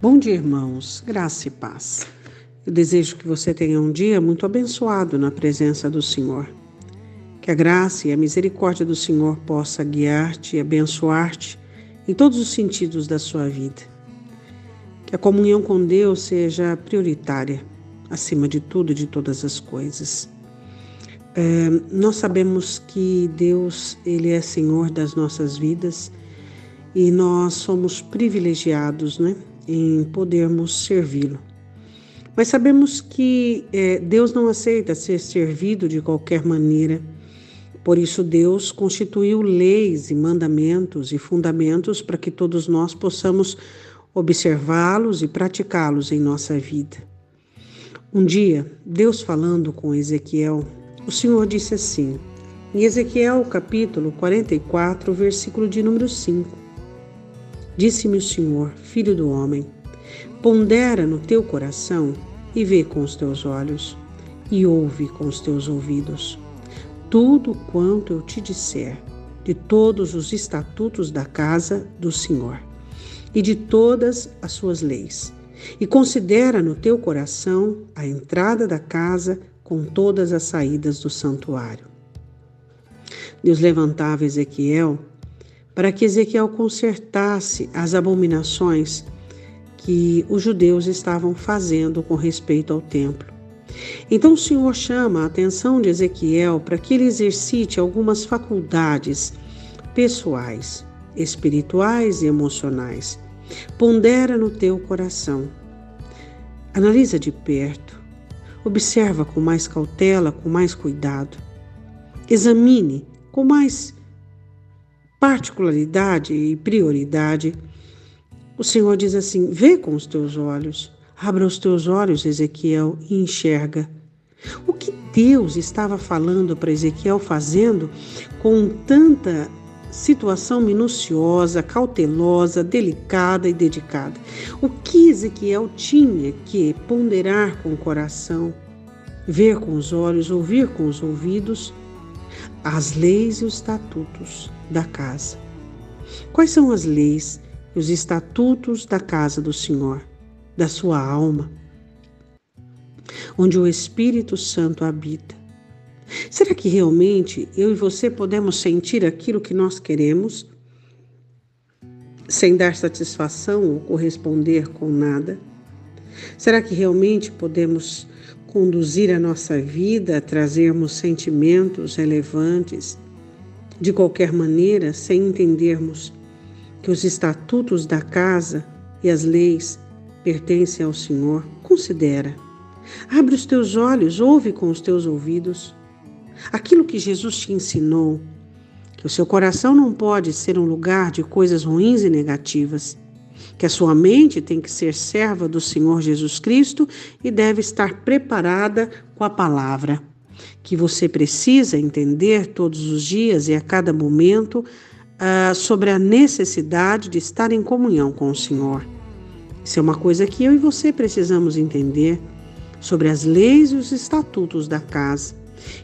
Bom dia, irmãos. Graça e paz. Eu desejo que você tenha um dia muito abençoado na presença do Senhor. Que a graça e a misericórdia do Senhor possa guiar-te e abençoar-te em todos os sentidos da sua vida. Que a comunhão com Deus seja prioritária, acima de tudo e de todas as coisas. É, nós sabemos que Deus, Ele é Senhor das nossas vidas e nós somos privilegiados, né? Em podermos servi-lo. Mas sabemos que é, Deus não aceita ser servido de qualquer maneira. Por isso, Deus constituiu leis e mandamentos e fundamentos para que todos nós possamos observá-los e praticá-los em nossa vida. Um dia, Deus falando com Ezequiel, o Senhor disse assim, em Ezequiel capítulo 44, versículo de número 5: Disse-me o Senhor, filho do homem: Pondera no teu coração e vê com os teus olhos, e ouve com os teus ouvidos. Tudo quanto eu te disser, de todos os estatutos da casa do Senhor, e de todas as suas leis. E considera no teu coração a entrada da casa com todas as saídas do santuário. Deus levantava Ezequiel para que Ezequiel consertasse as abominações que os judeus estavam fazendo com respeito ao templo. Então o Senhor chama a atenção de Ezequiel para que ele exercite algumas faculdades pessoais, espirituais e emocionais. Pondera no teu coração. Analisa de perto. Observa com mais cautela, com mais cuidado. Examine com mais particularidade e prioridade, o Senhor diz assim: vê com os teus olhos, abra os teus olhos, Ezequiel, e enxerga. O que Deus estava falando para Ezequiel fazendo com tanta situação minuciosa, cautelosa, delicada e dedicada? O que Ezequiel tinha que ponderar com o coração, ver com os olhos, ouvir com os ouvidos? As leis e os estatutos da casa. Quais são as leis e os estatutos da casa do Senhor, da sua alma, onde o Espírito Santo habita? Será que realmente eu e você podemos sentir aquilo que nós queremos, sem dar satisfação ou corresponder com nada? Será que realmente podemos conduzir a nossa vida, trazermos sentimentos relevantes de qualquer maneira, sem entendermos que os estatutos da casa e as leis pertencem ao Senhor, considera. Abre os teus olhos, ouve com os teus ouvidos. Aquilo que Jesus te ensinou, que o seu coração não pode ser um lugar de coisas ruins e negativas, que a sua mente tem que ser serva do Senhor Jesus Cristo e deve estar preparada com a palavra que você precisa entender todos os dias e a cada momento uh, sobre a necessidade de estar em comunhão com o Senhor. Isso é uma coisa que eu e você precisamos entender sobre as leis e os estatutos da casa.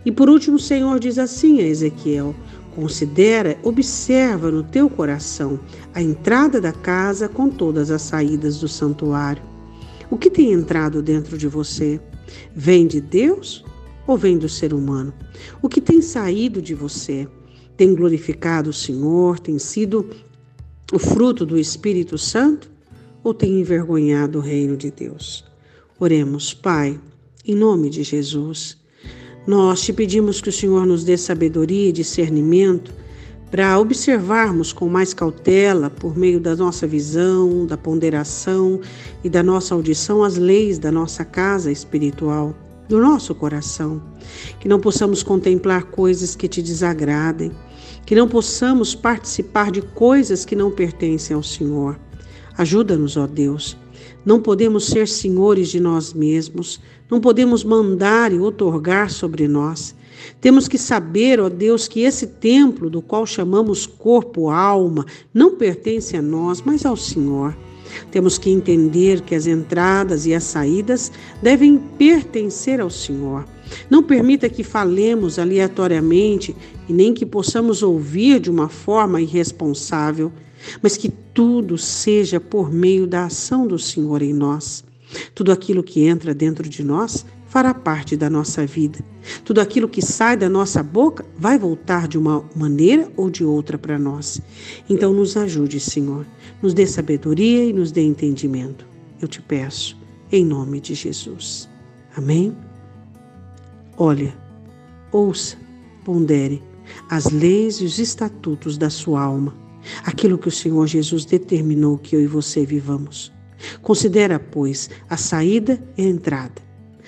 E por último, o Senhor diz assim a Ezequiel: Considera, observa no teu coração a entrada da casa com todas as saídas do santuário. O que tem entrado dentro de você? Vem de Deus ou vem do ser humano? O que tem saído de você? Tem glorificado o Senhor? Tem sido o fruto do Espírito Santo? Ou tem envergonhado o reino de Deus? Oremos, Pai, em nome de Jesus. Nós te pedimos que o Senhor nos dê sabedoria e discernimento para observarmos com mais cautela, por meio da nossa visão, da ponderação e da nossa audição, as leis da nossa casa espiritual do nosso coração, que não possamos contemplar coisas que te desagradem, que não possamos participar de coisas que não pertencem ao Senhor. Ajuda-nos, ó Deus. Não podemos ser senhores de nós mesmos, não podemos mandar e otorgar sobre nós. Temos que saber, ó Deus, que esse templo do qual chamamos corpo, alma, não pertence a nós, mas ao Senhor. Temos que entender que as entradas e as saídas devem pertencer ao Senhor. Não permita que falemos aleatoriamente e nem que possamos ouvir de uma forma irresponsável, mas que tudo seja por meio da ação do Senhor em nós. Tudo aquilo que entra dentro de nós fará parte da nossa vida. Tudo aquilo que sai da nossa boca vai voltar de uma maneira ou de outra para nós. Então, nos ajude, Senhor. Nos dê sabedoria e nos dê entendimento. Eu te peço, em nome de Jesus. Amém? Olha, ouça, pondere as leis e os estatutos da sua alma, aquilo que o Senhor Jesus determinou que eu e você vivamos. Considera, pois, a saída e a entrada.